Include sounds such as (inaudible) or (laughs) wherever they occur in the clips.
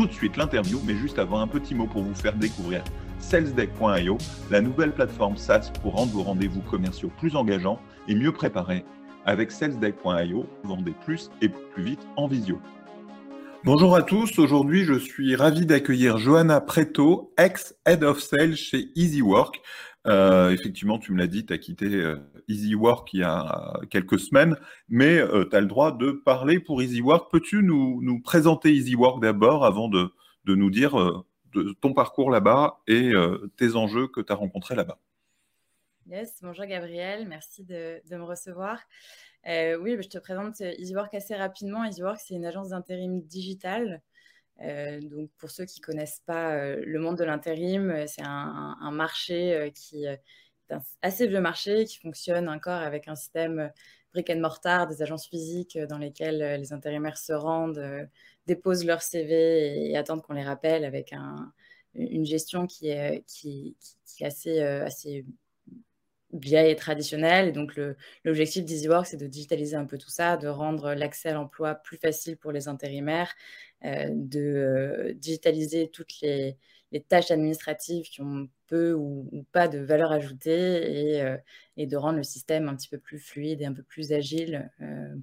Tout de suite l'interview, mais juste avant un petit mot pour vous faire découvrir salesdeck.io, la nouvelle plateforme SaaS pour rendre vos rendez-vous commerciaux plus engageants et mieux préparés avec salesdeck.io, vendez plus et plus vite en visio. Bonjour à tous, aujourd'hui je suis ravi d'accueillir Johanna Preto, ex-Head of Sales chez EasyWork. Euh, effectivement, tu me l'as dit, tu as quitté euh, EasyWork il y a quelques semaines, mais euh, tu as le droit de parler pour EasyWork. Peux-tu nous, nous, présenter EasyWork d'abord avant de, de, nous dire de ton parcours là-bas et tes enjeux que tu as rencontrés là-bas? Yes, bonjour Gabriel, merci de, me recevoir. Euh, oui, je te présente EasyWork assez rapidement. EasyWork, c'est une agence d'intérim digital. Euh, donc, pour ceux qui ne connaissent pas euh, le monde de l'intérim, c'est un, marché qui est un assez vieux marché qui fonctionne encore avec un système brick and mortar, des agences physiques dans lesquelles les intérimaires se rendent, déposent leur CV et, attendent qu'on les rappelle avec une gestion qui est, assez, assez vieille et traditionnelle. Donc, l'objectif d'EasyWork, c'est de digitaliser un peu tout ça, de rendre l'accès à l'emploi plus facile pour les intérimaires, euh, de euh, digitaliser toutes les, tâches administratives qui ont peu ou, pas de valeur ajoutée et, euh, et, de rendre le système un petit peu plus fluide et un peu plus agile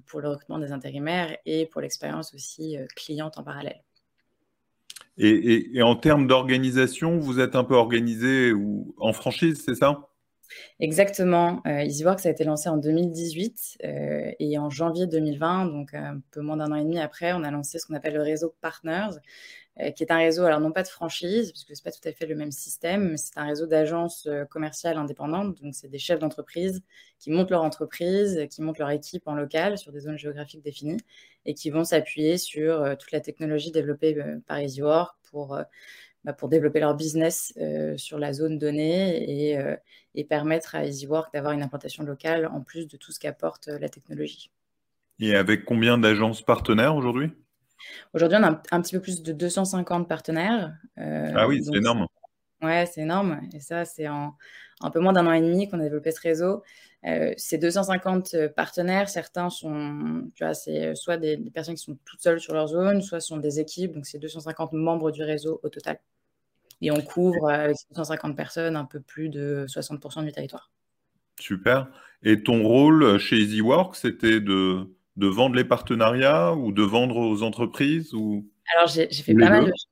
pour le recrutement des intérimaires et pour l'expérience aussi cliente en parallèle. Et, et en termes d'organisation, vous êtes un peu organisé ou en franchise, c'est ça? Exactement. Euh, EasyWorks a été lancé en 2018 euh, et en janvier 2020, donc un peu moins d'un an et demi après, on a lancé ce qu'on appelle le réseau Partners, euh, qui est un réseau, alors non pas de franchise, puisque ce n'est pas tout à fait le même système, mais c'est un réseau d'agences euh, commerciales indépendantes. Donc, c'est des chefs d'entreprise qui montent leur entreprise, qui montent leur équipe en local sur des zones géographiques définies et qui vont s'appuyer sur toute la technologie développée par EasyWorks pour pour développer leur business euh, sur la zone donnée et, euh, et permettre à EasyWork d'avoir une implantation locale en plus de tout ce qu'apporte euh, la technologie. Et avec combien d'agences partenaires aujourd'hui? Aujourd'hui, on a un, petit peu plus de 250 partenaires. ah oui, c'est énorme. Ouais, c'est énorme. Et ça, c'est en un peu moins d'un an et demi qu'on a développé ce réseau. ces 250 partenaires, certains sont, tu vois, c'est soit des, des, personnes qui sont toutes seules sur leur zone, soit sont des équipes. Donc, c'est 250 membres du réseau au total. Et on couvre avec 250 personnes un peu plus de 60% du territoire. Super. Et ton rôle chez EasyWork, c'était de, de vendre les partenariats ou de vendre aux entreprises ou... Alors, j'ai fait pas mal de choses.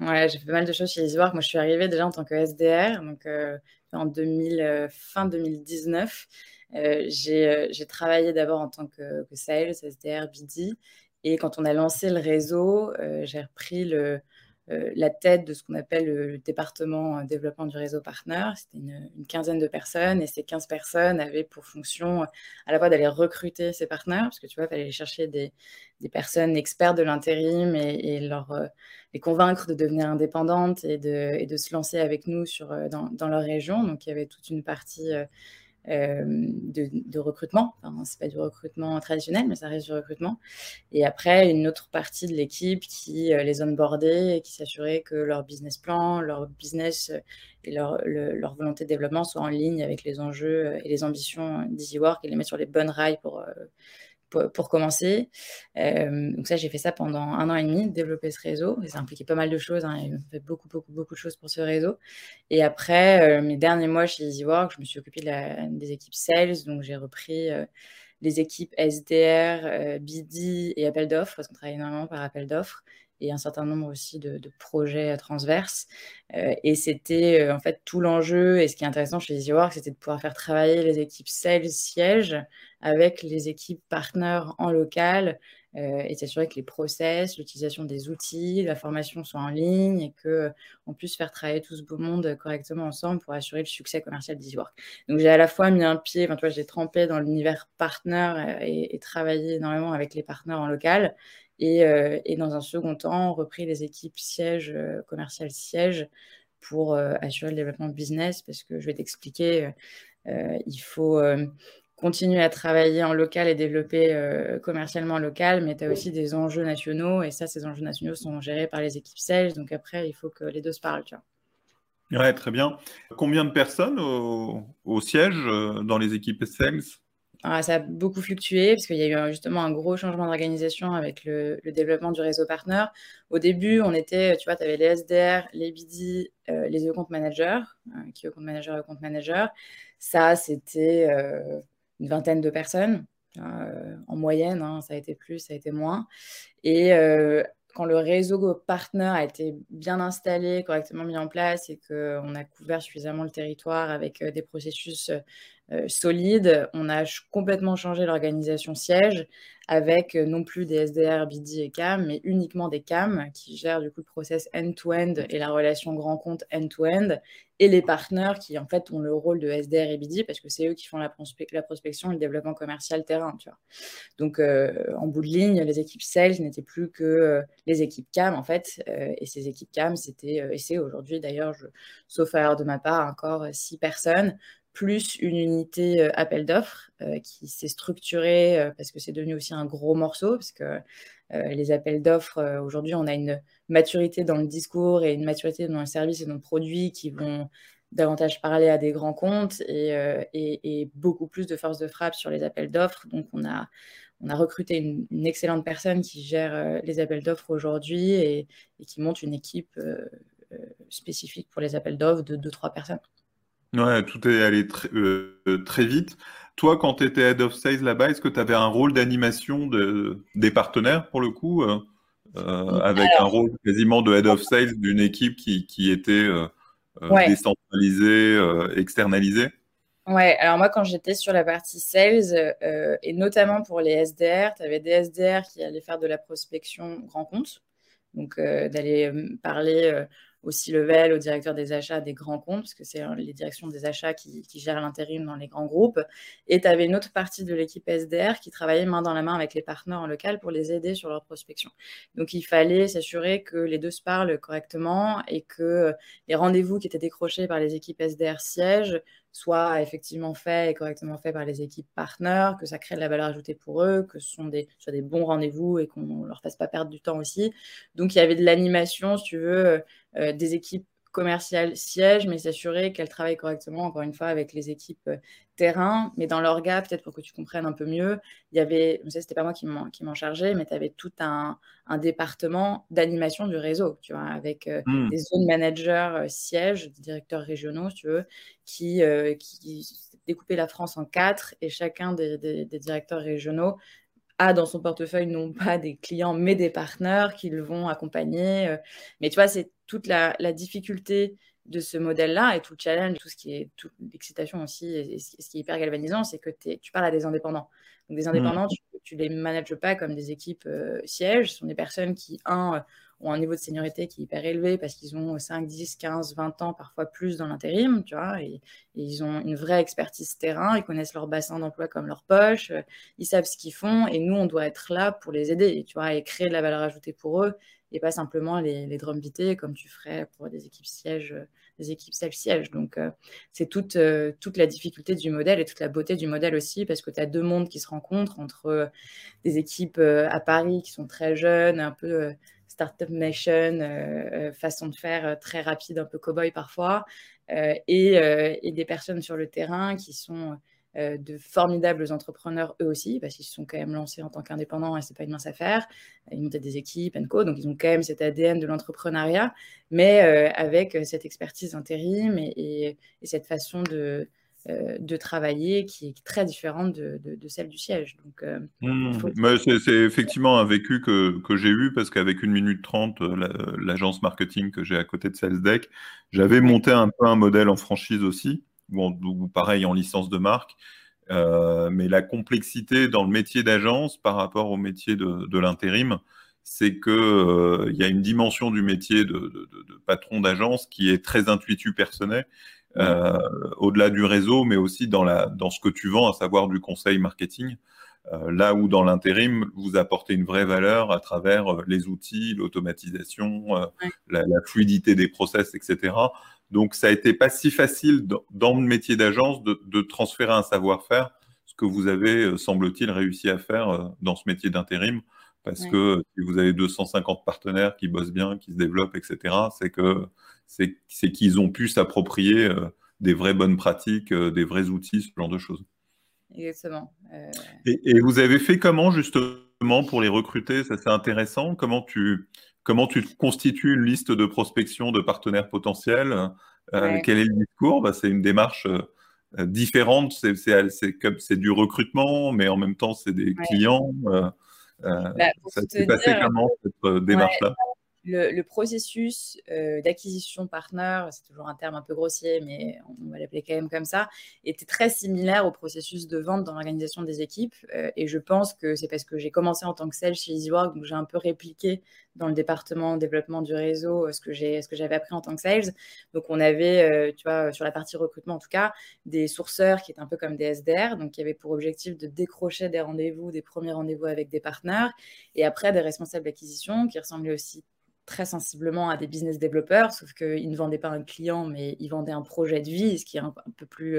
Ouais, j'ai fait pas mal de choses chez EasyWork. Moi, je suis arrivée déjà en tant que SDR, donc euh, en 2000, euh, fin 2019. Euh, j'ai travaillé d'abord en tant que, que, sales, SDR, BD. Et quand on a lancé le réseau, j'ai repris le, euh, la tête de ce qu'on appelle le, département développement du réseau partenaire. C'était une, quinzaine de personnes et ces 15 personnes avaient pour fonction à la fois d'aller recruter ces partenaires, parce que tu vois, il fallait aller chercher des, personnes expertes de l'intérim et, leur, euh, les convaincre de devenir indépendantes et de, et de se lancer avec nous sur, euh, dans, dans, leur région. Donc il y avait toute une partie euh, de, recrutement. Enfin, c'est pas du recrutement traditionnel, mais ça reste du recrutement. Et après, une autre partie de l'équipe qui euh, les onboardait et qui s'assurait que leur business plan, leur business euh, et leur, leur, volonté de développement soient en ligne avec les enjeux et les ambitions d'EasyWork et les mettre sur les bonnes rails pour pour, commencer. Euh, donc ça, j'ai fait ça pendant un an et demi, développer ce réseau. Et ça impliquait pas mal de choses. Hein. Il fait beaucoup, beaucoup, beaucoup de choses pour ce réseau. Et après, euh, mes derniers mois chez EasyWork, je me suis occupée des équipes sales. Donc j'ai repris euh, les équipes SDR, BD et appel d'offres, parce qu'on travaille énormément par appel d'offres et un certain nombre aussi de, projets transverses. et c'était en fait tout l'enjeu. Et ce qui est intéressant chez EasyWork, c'était de pouvoir faire travailler les équipes sales sièges avec les équipes partenaires en local euh, et s'assurer que les process, l'utilisation des outils, la formation sont en ligne et qu'on puisse faire travailler tout ce beau monde correctement ensemble pour assurer le succès commercial d'EasyWork. Donc j'ai à la fois mis un pied, enfin, tu vois, j'ai trempé dans l'univers partenaire et, et, travaillé énormément avec les partenaires en local. Et, euh, et, dans un second temps, repris les équipes sièges, euh, commerciales sièges, pour assurer le développement business parce que je vais t'expliquer, il faut continuer à travailler en local et développer euh, commercialement local, mais tu as aussi des enjeux nationaux, et ça, ces enjeux nationaux sont gérés par les équipes sales, donc après, il faut que les deux se parlent. Tu vois. Ouais, très bien. Combien de personnes au, siège euh, dans les équipes sales ah, ça a beaucoup fluctué parce qu'il y a eu justement un gros changement d'organisation avec le, développement du réseau partenaire. Au début, on était, tu vois, tu avais les SDR, les BD, euh, les e-compte managers, qui e-compte manager, e-compte manager. Ça, c'était une vingtaine de personnes. Euh, en moyenne, hein, ça a été plus, ça a été moins. Et euh, quand le réseau partenaire a été bien installé, correctement mis en place et qu'on a couvert suffisamment le territoire avec euh, des processus solides, on a complètement changé l'organisation siège avec non plus des SDR, BD et CAM, mais uniquement des CAM qui gèrent du coup le process end-to-end et la relation grand compte end-to-end et les partenaires qui en fait ont le rôle de SDR et BD parce que c'est eux qui font la, prospection et le développement commercial terrain. Tu vois. Donc euh, en bout de ligne, les équipes sales n'étaient plus que euh, les équipes CAM en fait. Euh, et ces équipes CAM, c'était, et c'est aujourd'hui d'ailleurs, sauf à de ma part, encore six personnes plus une unité appel d'offres qui s'est structurée parce que c'est devenu aussi un gros morceau parce que les appels d'offres aujourd'hui on a une maturité dans le discours et une maturité dans le service et dans le produit qui vont davantage parler à des grands comptes et, euh, beaucoup plus de force de frappe sur les appels d'offres. Donc, on a, on a recruté une, excellente personne qui gère euh, les appels d'offres aujourd'hui et, qui monte une équipe euh, spécifique pour les appels d'offres de 2-3 personnes. Ouais, tout est allé très, très vite. Toi, quand tu étais head of sales là-bas, est-ce que tu avais un rôle d'animation de, des partenaires pour le coup euh, avec un rôle quasiment de head of sales d'une équipe qui, qui était euh, euh, décentralisée, externalisée? Ouais, alors moi, quand j'étais sur la partie sales, et notamment pour les SDR, tu avais des SDR qui allaient faire de la prospection grand compte, donc d'aller parler aussi level au directeur des achats des grands comptes, parce que c'est hein, les directions des achats qui, gèrent l'intérim dans les grands groupes. Et tu avais une autre partie de l'équipe SDR qui travaillait main dans la main avec les partenaires en local pour les aider sur leur prospection. Donc il fallait s'assurer que les deux se parlent correctement et que les rendez-vous qui étaient décrochés par les équipes SDR sièges soit effectivement fait et correctement fait par les équipes partenaires, que ça crée de la valeur ajoutée pour eux, que ce sont des, soit des bons rendez-vous et qu'on ne leur fasse pas perdre du temps aussi. Donc il y avait de l'animation, si tu veux, euh, des équipes commerciales sièges, mais s'assurer qu'elles travaillent correctement, encore une fois, avec les équipes euh, terrain. Mais dans l'orga, peut-être pour que tu comprennes un peu mieux, il y avait, je sais, c'était pas moi qui m'en chargeais, mais tu avais tout un, département d'animation du réseau, tu vois, avec mmh. des zone managers sièges, des directeurs régionaux, si tu veux, qui, qui découpaient la France en quatre et chacun des directeurs régionaux a dans son portefeuille non pas des clients, mais des partenaires qui le vont accompagner. Euh. Mais tu vois, c'est toute la, difficulté de ce modèle-là et tout le challenge, tout ce qui est toute l'excitation aussi, et ce qui est hyper galvanisant, c'est que tu parles à des indépendants. Donc des mmh. indépendants, tu, ne les manages pas comme des équipes euh, sièges, ce sont des personnes qui, un, ont un niveau de seniorité qui est hyper élevé parce qu'ils ont 5, 10, 15, 20 ans, parfois plus dans l'intérim, tu vois, et, ils ont une vraie expertise terrain, ils connaissent leur bassin d'emploi comme leur poche, ils savent ce qu'ils font, et nous, on doit être là pour les aider, tu vois, et créer de la valeur ajoutée pour eux, et pas simplement les, les comme tu ferais pour des équipes sièges, des équipes self-sièges. Donc, euh, c'est toute, euh, toute la difficulté du modèle et toute la beauté du modèle aussi, parce que tu as deux mondes qui se rencontrent entre euh, des équipes à Paris qui sont très jeunes, un peu Startup Nation, euh, euh, façon de faire euh, très rapide, un peu cow-boy parfois, et, des personnes sur le terrain qui sont de formidables entrepreneurs eux aussi, parce qu'ils se sont quand même lancés en tant qu'indépendants et c'est pas une mince affaire. Ils montent des équipes, co, donc ils ont quand même cet ADN de l'entrepreneuriat, mais avec cette expertise intérim et, cette façon de, de travailler qui est très différente de, celle du siège. Donc, euh, mmh. c'est, effectivement un vécu que, j'ai eu parce qu'avec une minute trente, euh, l'agence marketing que j'ai à côté de SalesDeck, j'avais monté un peu un modèle en franchise aussi, ou, pareil en licence de marque. mais la complexité dans le métier d'agence par rapport au métier de, l'intérim, c'est qu'il y a une dimension du métier de, de patron d'agence qui est très intuitu personnel euh, au-delà du réseau, mais aussi dans, la, dans ce que tu vends, à savoir du conseil marketing. là où dans l'intérim, vous apportez une vraie valeur à travers les outils, l'automatisation, la, fluidité des process, etc. Donc, ça a été pas si facile dans, le métier d'agence de, de, transférer un savoir-faire, ce que vous avez, semble-t-il, réussi à faire dans ce métier d'intérim parce que si vous avez 250 partenaires qui bossent bien, qui se développent, etc., c'est que c'est qu'ils ont pu s'approprier euh, des vraies bonnes pratiques, euh, des vrais outils, ce genre de choses. Exactement. Euh. Et, vous avez fait comment justement pour les recruter? Ça c'est intéressant. Comment tu comment tu constitues une liste de prospection de partenaires potentiels? Quel est le discours? Bah, C'est une démarche différente. C'est du recrutement, mais en même temps c'est des clients. Bah, ça s'est passé comment cette démarche-là? Le, processus euh, d'acquisition partner, c'est toujours un terme un peu grossier, mais on va l'appeler quand même comme ça, était très similaire au processus de vente dans l'organisation des équipes. et je pense que c'est parce que j'ai commencé en tant que sales chez EasyWork, donc j'ai un peu répliqué dans le département développement du réseau euh, ce que j'ai ce que j'avais appris en tant que sales. Donc on avait, euh, tu vois, sur la partie recrutement en tout cas, des sourceurs qui étaient un peu comme des SDR, donc qui avaient pour objectif de décrocher des rendez-vous, des premiers rendez-vous avec des partenaires, et après des responsables d'acquisition qui ressemblaient aussi très sensiblement à des business développeurs, sauf qu'ils ne vendaient pas un client, mais ils vendaient un projet de vie, ce qui est un, peu plus,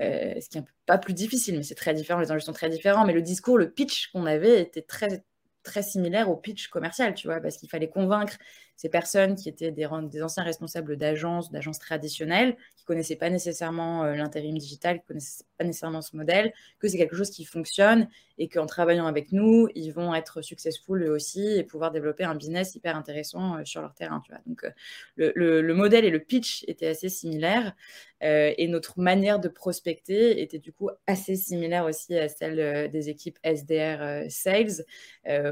euh, ce qui est pas plus difficile, mais c'est très différent, les enjeux sont très différents. Mais le discours, le pitch qu'on avait était très très similaire au pitch commercial, tu vois, parce qu'il fallait convaincre ces personnes qui étaient des, anciens responsables d'agences, d'agences traditionnelles, qui connaissaient pas nécessairement euh, l'intérim digital, qui connaissaient pas nécessairement ce modèle, que c'est quelque chose qui fonctionne et qu'en travaillant avec nous, ils vont être successful eux aussi et pouvoir développer un business hyper intéressant euh, sur leur terrain, tu vois. Donc, euh, le, le, modèle et le pitch étaient assez similaires et notre manière de prospecter était du coup assez similaire aussi à celle des équipes SDR Sales,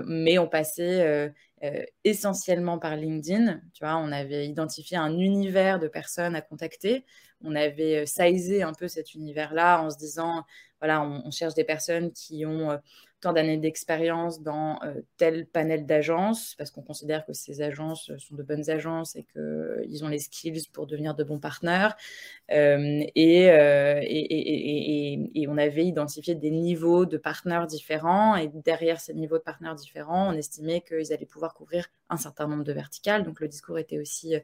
mais on passait euh, essentiellement par LinkedIn. Tu vois, on avait identifié un univers de personnes à contacter. On avait euh, sizé un peu cet univers-là en se disant, voilà, on, cherche des personnes qui ont euh, tant d'années d'expérience dans euh, tel panel d'agences, parce qu'on considère que ces agences sont de bonnes agences et qu'ils ont les skills pour devenir de bons partenaires. Euh, et, et, on avait identifié des niveaux de partenaires différents, et derrière ces niveaux de partenaires différents, on estimait qu'ils allaient pouvoir couvrir un certain nombre de verticales. Donc le discours était aussi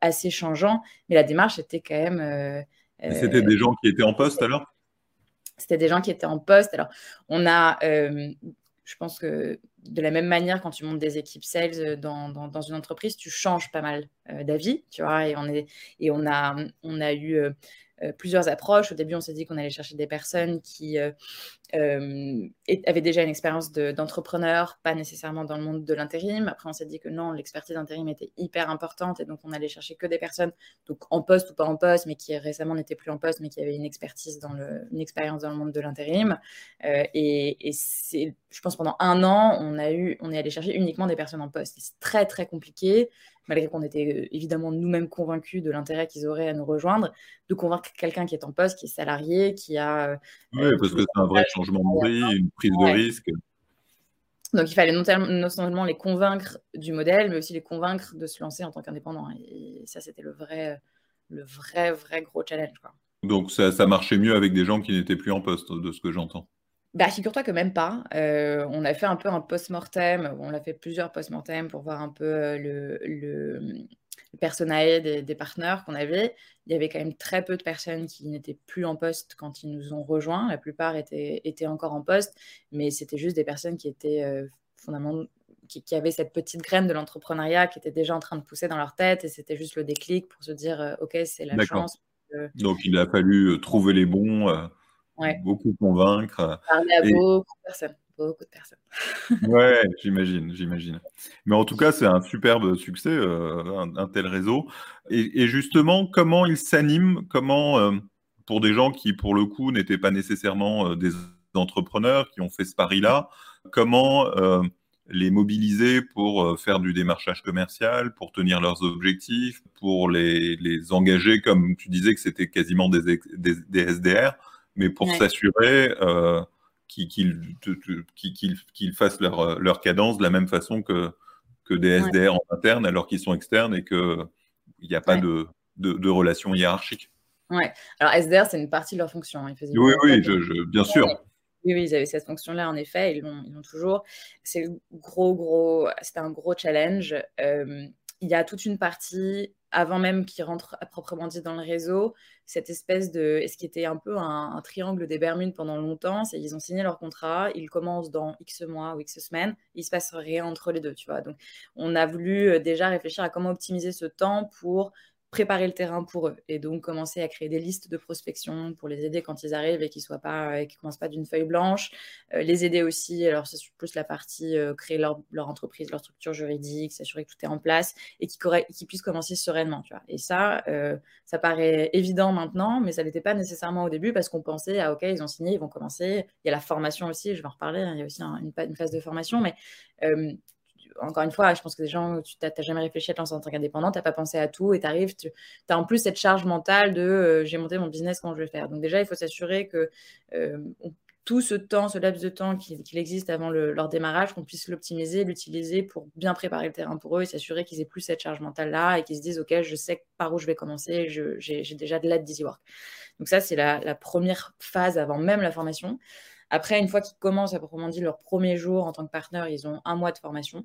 assez changeant, mais la démarche était quand même... C'était des gens qui étaient en poste alors? C'était des gens qui étaient en poste. Alors, on a, euh, je pense que de la même manière, quand tu montes des équipes sales dans, dans, une entreprise, tu changes pas mal euh, d'avis, tu vois, et on, est, et on a eu euh, plusieurs approches. Au début, on s'est dit qu'on allait chercher des personnes qui euh, euh, avaient déjà une expérience d'entrepreneur, pas nécessairement dans le monde de l'intérim. Après, on s'est dit que non, l'expertise d'intérim était hyper importante et donc on allait chercher que des personnes donc en poste ou pas en poste, mais qui récemment n'étaient plus en poste, mais qui avaient une expertise dans une expérience dans le monde de l'intérim. et, et je pense, pendant un an, on a eu, on est allé chercher uniquement des personnes en poste. C'est très très compliqué malgré qu'on était euh, évidemment nous-mêmes convaincus de l'intérêt qu'ils auraient à nous rejoindre, de convaincre quelqu'un qui est en poste, qui est salarié, qui a... Euh, oui, parce que c'est un vrai changement de vie, une prise de risque. Donc il fallait non, seulement les convaincre du modèle, mais aussi les convaincre de se lancer en tant qu'indépendant. Et ça, c'était le vrai, le vrai, vrai gros challenge. Donc ça, ça marchait mieux avec des gens qui n'étaient plus en poste, de ce que j'entends. Bah, figure-toi que même pas. Euh, on a fait un peu un post-mortem, on a fait plusieurs post-mortem pour voir un peu euh, le, le, personnel des, partenaires qu'on avait. Il y avait quand même très peu de personnes qui n'étaient plus en poste quand ils nous ont rejoints. La plupart étaient, étaient encore en poste, mais c'était juste des personnes qui étaient euh, fondamentalement qui, qui, avaient cette petite graine de l'entrepreneuriat qui était déjà en train de pousser dans leur tête et c'était juste le déclic pour se dire ok c'est la chance. Donc il a fallu trouver les bons beaucoup convaincre. Parler à beaucoup de personnes. Beaucoup de personnes. (laughs) ouais, j'imagine, j'imagine. Mais en tout cas, c'est un superbe succès, euh, un, tel réseau. Et, justement, comment il s'anime? Comment, euh, pour des gens qui, pour le coup, n'étaient pas nécessairement euh, des entrepreneurs, qui ont fait ce pari-là, comment les mobiliser pour faire du démarchage commercial, pour tenir leurs objectifs, pour les, les engager, comme tu disais que c'était quasiment des, des, des SDR mais pour s'assurer euh, qu'ils fassent leur, leur, cadence de la même façon que, que des SDR en interne alors qu'ils sont externes et qu'il n'y a pas de, de, de, relation hiérarchique. Ouais. Alors SDR, c'est une partie de leur fonction. oui, oui, je, bien sûr. Oui, ils avaient cette fonction-là, en effet, ils l'ont toujours. C'est gros, gros, c'était un gros challenge. Euh, il y a toute une partie, avant même qu'ils rentrent à proprement dit dans le réseau, cette espèce de, ce qui était un peu un, triangle des Bermudes pendant longtemps, c'est ils ont signé leur contrat, ils commencent dans X mois ou X semaines, il se passe rien entre les deux, tu vois. Donc, on a voulu euh, déjà réfléchir à comment optimiser ce temps pour préparer le terrain pour eux et donc commencer à créer des listes de prospection pour les aider quand ils arrivent et qu'ils soient pas et qu'ils commencent pas d'une feuille blanche euh, les aider aussi. Alors c'est plus la partie euh, créer leur, leur, entreprise leur structure juridique s'assurer que tout est en place et qu'ils puissent commencer sereinement tu vois. Et ça euh, ça paraît évident maintenant mais ça n'était pas nécessairement au début parce qu'on pensait ah ok ils ont signé ils vont commencer. Il y a la formation aussi je vais en reparler hein, il y a aussi une, une, phase de formation mais encore une fois, je pense que des gens, tu n'as jamais réfléchi à te lancer en tant qu'indépendant, tu n'as pas pensé à tout et arrives, tu as en plus cette charge mentale de euh, j'ai monté mon business, comment je vais faire. Donc déjà, il faut s'assurer que euh, tout ce temps, ce laps de temps qu'il existe avant leur démarrage, qu'on puisse l'optimiser, l'utiliser pour bien préparer le terrain pour eux et s'assurer qu'ils aient plus cette charge mentale-là et qu'ils se disent, OK, je sais par où je vais commencer, j'ai déjà de l'aide d'EasyWork. Donc ça, c'est la, première phase avant même la formation. Après, une fois qu'ils commencent à proprement dit leur premier jour en tant que partenaire, ils ont un mois de formation.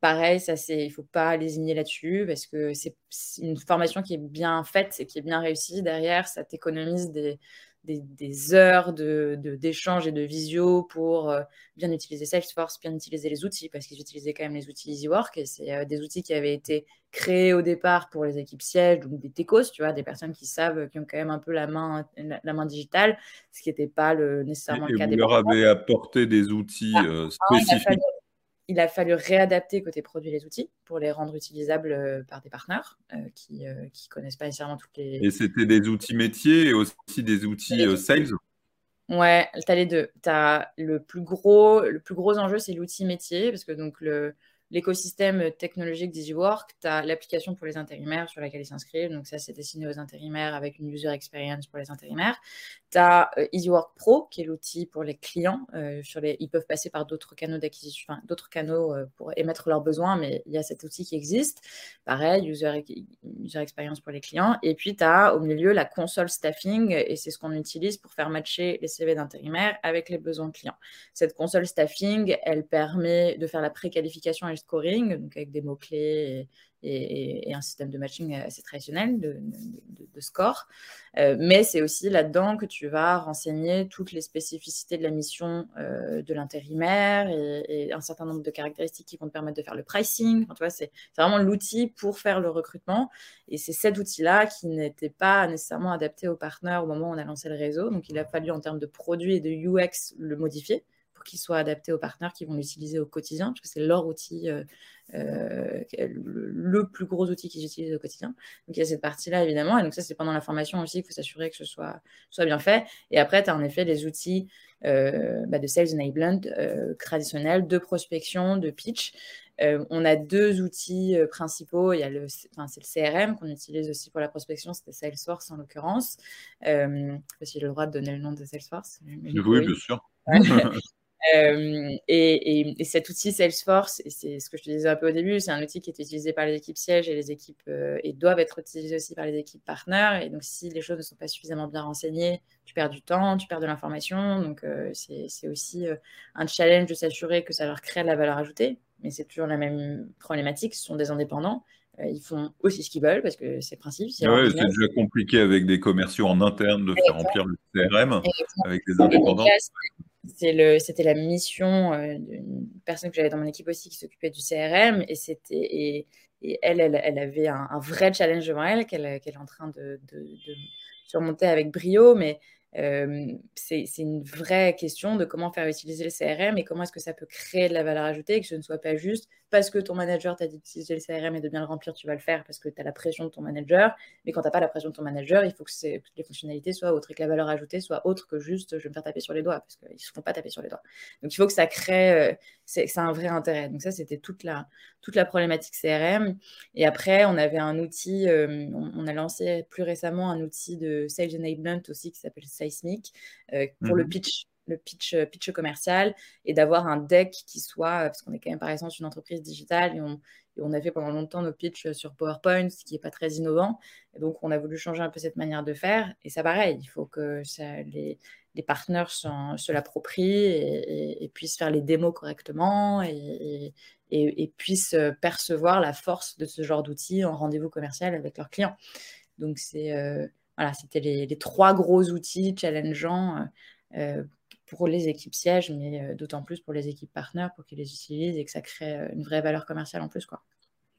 Pareil, ça c'est, il faut pas lésigner là-dessus parce que c'est une formation qui est bien faite et qui est bien réussie. Derrière, ça t'économise des, des, heures d'échange de, et de visio pour euh, bien utiliser Salesforce, bien utiliser les outils, parce qu'ils utilisaient quand même les outils EasyWork, et c'est euh, des outils qui avaient été créés au départ pour les équipes sièges, donc des techos, tu vois, des personnes qui savent, qui ont quand même un peu la main, la, main digitale, ce qui n'était pas le, nécessairement le cas des leur avez apporté des outils ah, euh, ah, spécifiques? Il a fallu réadapter côté produits les outils pour les rendre utilisables euh, par des partenaires euh, qui ne euh, connaissent pas nécessairement toutes les. Et c'était des outils métiers et aussi des outils sales? Ouais, tu as les deux. Tu as le plus gros, le plus gros enjeu, c'est l'outil métier, parce que donc le, l'écosystème technologique d'EasyWork, tu as l'application pour les intérimaires sur laquelle ils s'inscrivent. Donc, ça, c'est destiné aux intérimaires avec une user experience pour les intérimaires. Tu as euh, EasyWork Pro, qui est l'outil pour les clients. Euh, sur les... Ils peuvent passer par d'autres canaux d'acquisition, d'autres canaux euh, pour émettre leurs besoins, mais il y a cet outil qui existe. Pareil, user, user experience pour les clients. Et puis, tu as au milieu la console staffing, et c'est ce qu'on utilise pour faire matcher les CV d'intérimaires avec les besoins clients. Cette console staffing, elle permet de faire la préqualification et scoring, donc avec des mots-clés et, un système de matching assez traditionnel de, score. Euh, mais c'est aussi là-dedans que tu vas renseigner toutes les spécificités de la mission euh, de l'intérimaire et, un certain nombre de caractéristiques qui vont te permettre de faire le pricing. tu vois, c'est vraiment l'outil pour faire le recrutement. Et c'est cet outil-là qui n'était pas nécessairement adapté aux partenaires au moment où on a lancé le réseau. Donc il a fallu en termes de produit et de UX le modifier qu'il soit adapté aux partenaires qui vont l'utiliser au quotidien, parce que c'est leur outil, euh, euh, le, plus gros outil qu'ils utilisent au quotidien. Donc il y a cette partie-là, évidemment. Et donc ça, c'est pendant la formation aussi qu'il faut s'assurer que ce soit, soit bien fait. Et après, tu as en effet les outils euh, bah, de sales enablement traditionnels, de prospection, de pitch. on a deux outils principaux. Il y a le, c'est le CRM qu'on utilise aussi pour la prospection, c'était Salesforce en l'occurrence. Euh, si j'ai le droit de donner le nom de Salesforce. Oui, bien sûr. (laughs) Euh, et, cet outil Salesforce, c'est ce que je te disais un peu au début, c'est un outil qui est utilisé par les équipes sièges et les équipes euh, et doivent être utilisés aussi par les équipes partenaires. Et donc, si les choses ne sont pas suffisamment bien renseignées, tu perds du temps, tu perds de l'information. Donc, euh, c'est aussi un challenge de s'assurer que ça leur crée de la valeur ajoutée. Mais c'est toujours la même problématique. Ce sont des indépendants. Ils font aussi ce qu'ils veulent parce que c'est le principe. C'est déjà compliqué avec des commerciaux en interne de faire remplir le CRM avec les indépendants. C'était la mission euh, d'une personne que j'avais dans mon équipe aussi qui s'occupait du CRM et c'était et, elle, elle, avait un, vrai challenge devant elle qu'elle est en train de, de, surmonter avec brio, mais c'est une vraie question de comment faire utiliser le CRM et comment est-ce que ça peut créer de la valeur ajoutée et que ce ne soit pas juste parce que ton manager t'a dit d'utiliser le CRM et de bien le remplir, tu vas le faire parce que tu as la pression de ton manager. Mais quand tu n'as pas la pression de ton manager, il faut que, les fonctionnalités soient autres et que la valeur ajoutée soit autre que juste je vais me faire taper sur les doigts parce qu'ils ne se font pas taper sur les doigts. Donc il faut que ça crée, euh, c'est un vrai intérêt. Donc ça, c'était toute la, toute la problématique CRM. Et après, on avait un outil, on, a lancé plus récemment un outil de sales enablement aussi qui s'appelle Seismic euh, pour le mhm. pitch le pitch, pitch commercial et d'avoir un deck qui soit, parce qu'on est quand même par exemple une entreprise digitale et on, on a fait pendant longtemps nos pitchs sur PowerPoint, ce qui n'est pas très innovant. Et donc, on a voulu changer un peu cette manière de faire. Et ça, pareil, il faut que ça, les, les partenaires se l'approprient et, puissent faire les démos correctement et, puissent percevoir la force de ce genre d'outils en rendez-vous commercial avec leurs clients. Donc, c'est euh, voilà, c'était les, trois gros outils challengeants euh, pour les équipes sièges, mais euh, d'autant plus pour les équipes partenaires pour qu'ils les utilisent et que ça crée une vraie valeur commerciale en plus. Quoi.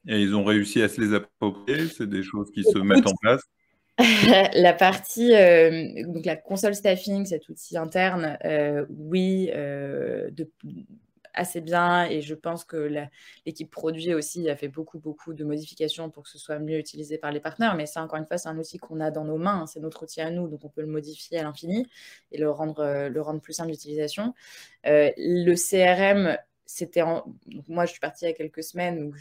Et ils ont réussi à se les approprier C'est des choses qui se mettent en place? (laughs) la partie, euh, donc la console staffing, cet outil interne, euh, oui, euh, de, assez bien. Et je pense que l'équipe produit aussi a fait beaucoup, beaucoup de modifications pour que ce soit mieux utilisé par les partenaires. Mais ça, encore une fois, c'est un outil qu'on a dans nos mains. Hein. c'est notre outil à nous, donc on peut le modifier à l'infini et le rendre, le rendre plus simple d'utilisation. le CRM, c'était moi, je suis partie il y a quelques semaines où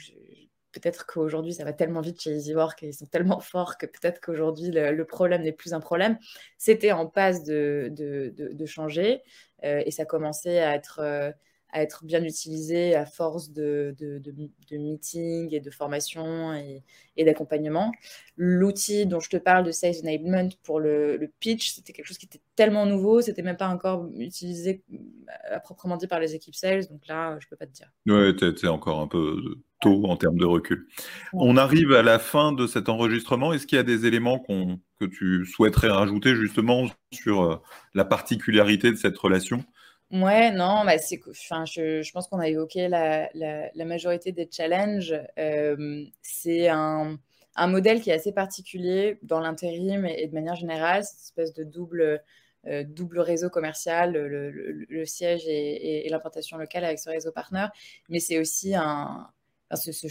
peut-être qu'aujourd'hui, ça va tellement vite chez EasyWork et ils sont tellement forts que peut-être qu'aujourd'hui, le, problème n'est plus un problème. C'était en passe de, de, changer euh, et ça commençait à être, euh, à être bien utilisé à force de, de meetings et de formation et, et d'accompagnement. L'outil dont je te parle de Sales Enablement pour le, le pitch, c'était quelque chose qui était tellement nouveau, c'était même pas encore utilisé à proprement dit par les équipes sales, donc là, je peux pas te dire. Ouais, c'est encore un peu tôt en termes de recul. On arrive à la fin de cet enregistrement. Est-ce qu'il y a des éléments que tu souhaiterais rajouter justement sur euh, la particularité de cette relation? Ouais, non, bah c'est, enfin, je, pense qu'on a évoqué la, majorité des challenges. C'est un, modèle qui est assez particulier dans l'intérim et, de manière générale, cette espèce de double, euh, réseau commercial, le, siège et, et, l'implantation locale avec ce réseau partenaire. Mais c'est aussi un, ce,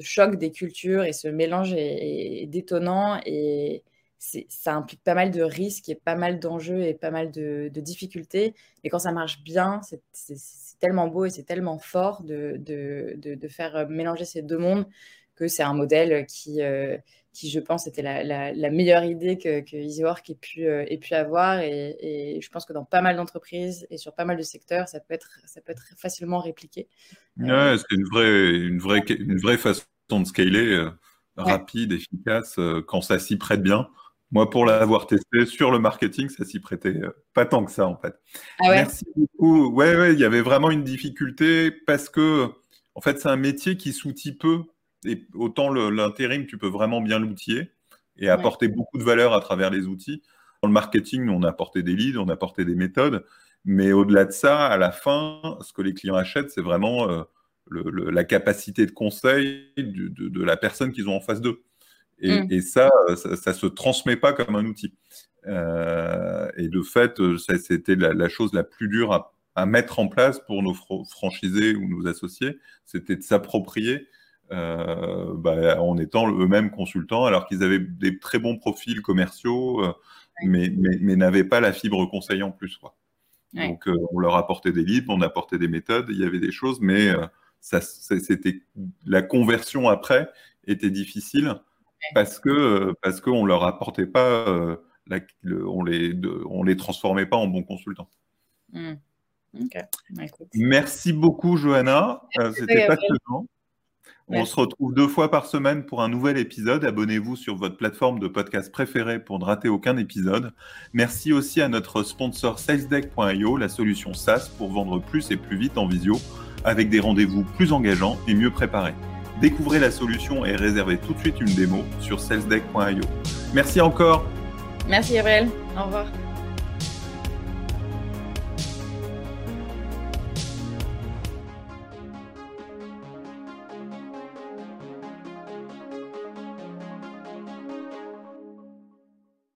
choc des cultures et ce mélange est, détonnant et ça implique pas mal de risques et pas mal d'enjeux et pas mal de, difficultés. Et quand ça marche bien, c'est tellement beau et c'est tellement fort de, de, faire mélanger ces deux mondes que c'est un modèle qui, euh, qui, je pense, était la, la, meilleure idée que, que EasyWork ait pu, euh, ait pu avoir. Et, je pense que dans pas mal d'entreprises et sur pas mal de secteurs, ça peut être, ça peut être facilement répliqué. Ouais, c'est une vraie, une, vraie, une vraie façon de scaler, euh, rapide, efficace, quand ça s'y prête bien. Moi, pour l'avoir testé sur le marketing, ça s'y prêtait pas tant que ça, en fait. Ah ouais? Merci beaucoup. Ouais, ouais, il y avait vraiment une difficulté parce que, en fait, c'est un métier qui s'outille peu et autant l'intérim, tu peux vraiment bien l'outiller et apporter beaucoup de valeur à travers les outils. Dans le marketing, on a apporté des leads, on a apporté des méthodes, mais au-delà de ça, à la fin, ce que les clients achètent, c'est vraiment euh, la capacité de conseil de, la personne qu'ils ont en face d'eux. Et, mm. ça, ça, ne se transmet pas comme un outil. Euh, et de fait, c'était la, chose la plus dure à, à, mettre en place pour nos franchisés ou nos associés, c'était de s'approprier euh, bah, en étant eux-mêmes consultants, alors qu'ils avaient des très bons profils commerciaux, euh, mais, mais, n'avaient pas la fibre conseil en plus. Quoi. Donc, euh, on leur apportait des livres, on apportait des méthodes, il y avait des choses, mais ça, c'était la conversion après était difficile parce que parce qu'on leur apportait pas, on les on les transformait pas en bons consultants. Mmh. Bah, Merci beaucoup, Johanna. C'était passionnant. On se retrouve deux fois par semaine pour un nouvel épisode. Abonnez-vous sur votre plateforme de podcast préférée pour ne rater aucun épisode. Merci aussi à notre sponsor salesdeck.io, la solution SaaS pour vendre plus et plus vite en visio, avec des rendez-vous plus engageants et mieux préparés. Découvrez la solution et réservez tout de suite une démo sur salesdeck.io. Merci encore. Merci Gabriel. Au revoir.